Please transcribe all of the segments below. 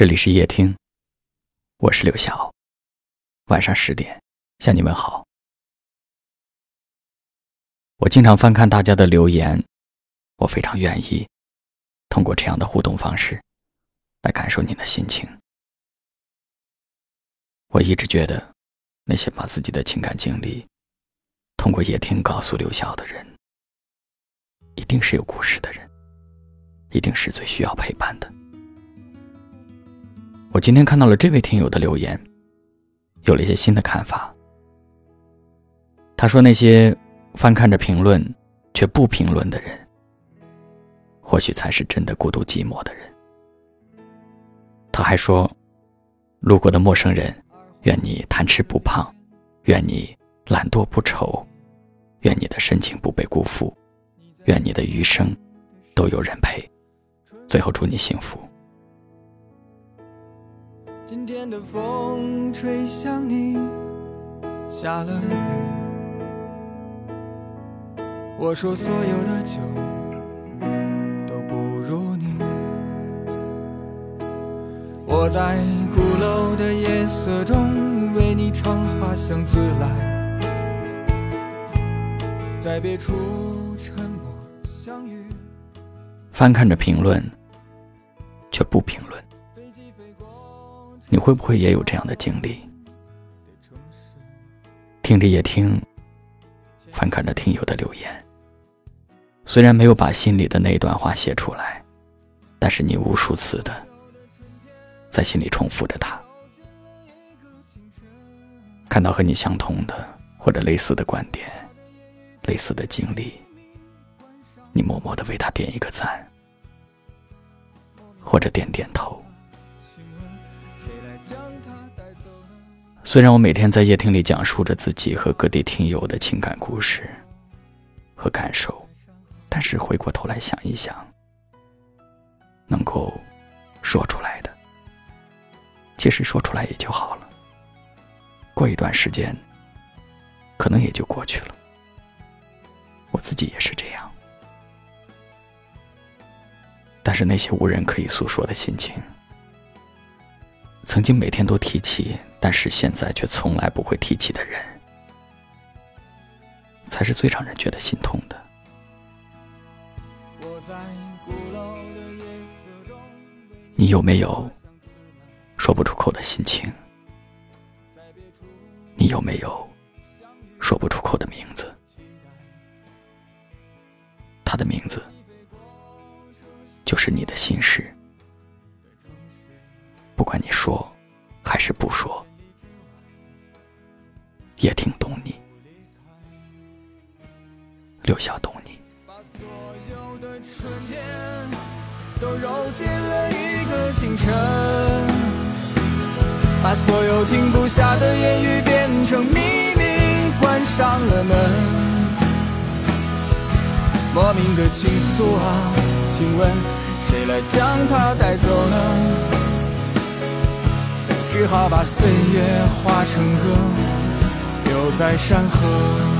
这里是夜听，我是刘晓。晚上十点向你们好。我经常翻看大家的留言，我非常愿意通过这样的互动方式来感受你的心情。我一直觉得，那些把自己的情感经历通过夜听告诉刘晓的人，一定是有故事的人，一定是最需要陪伴的。我今天看到了这位听友的留言，有了一些新的看法。他说：“那些翻看着评论却不评论的人，或许才是真的孤独寂寞的人。”他还说：“路过的陌生人，愿你贪吃不胖，愿你懒惰不愁，愿你的深情不被辜负，愿你的余生都有人陪。最后祝你幸福。”今天的风吹向你，下了雨。我说所有的酒都不如你。我在鼓楼的夜色中为你唱花香自来，在别处沉默相遇。翻看着评论，却不评论。你会不会也有这样的经历？听着也听，翻看着听友的留言，虽然没有把心里的那段话写出来，但是你无数次的在心里重复着它。看到和你相同的或者类似的观点、类似的经历，你默默的为他点一个赞，或者点点头。虽然我每天在夜听里讲述着自己和各地听友的情感故事和感受，但是回过头来想一想，能够说出来的，其实说出来也就好了。过一段时间，可能也就过去了。我自己也是这样，但是那些无人可以诉说的心情。曾经每天都提起，但是现在却从来不会提起的人，才是最让人觉得心痛的。你有没有说不出口的心情？你有没有说不出口的名字？他的名字，就是你的心事。不管你说还是不说，也听懂你，留下懂你。把所有的春天都揉进了一个清晨，把所有停不下的言语变成秘密，关上了门。莫名的倾诉啊，请问谁来将它带走呢？只好把岁月化成歌，在山河。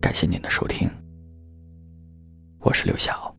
感谢您的收听，我是刘晓。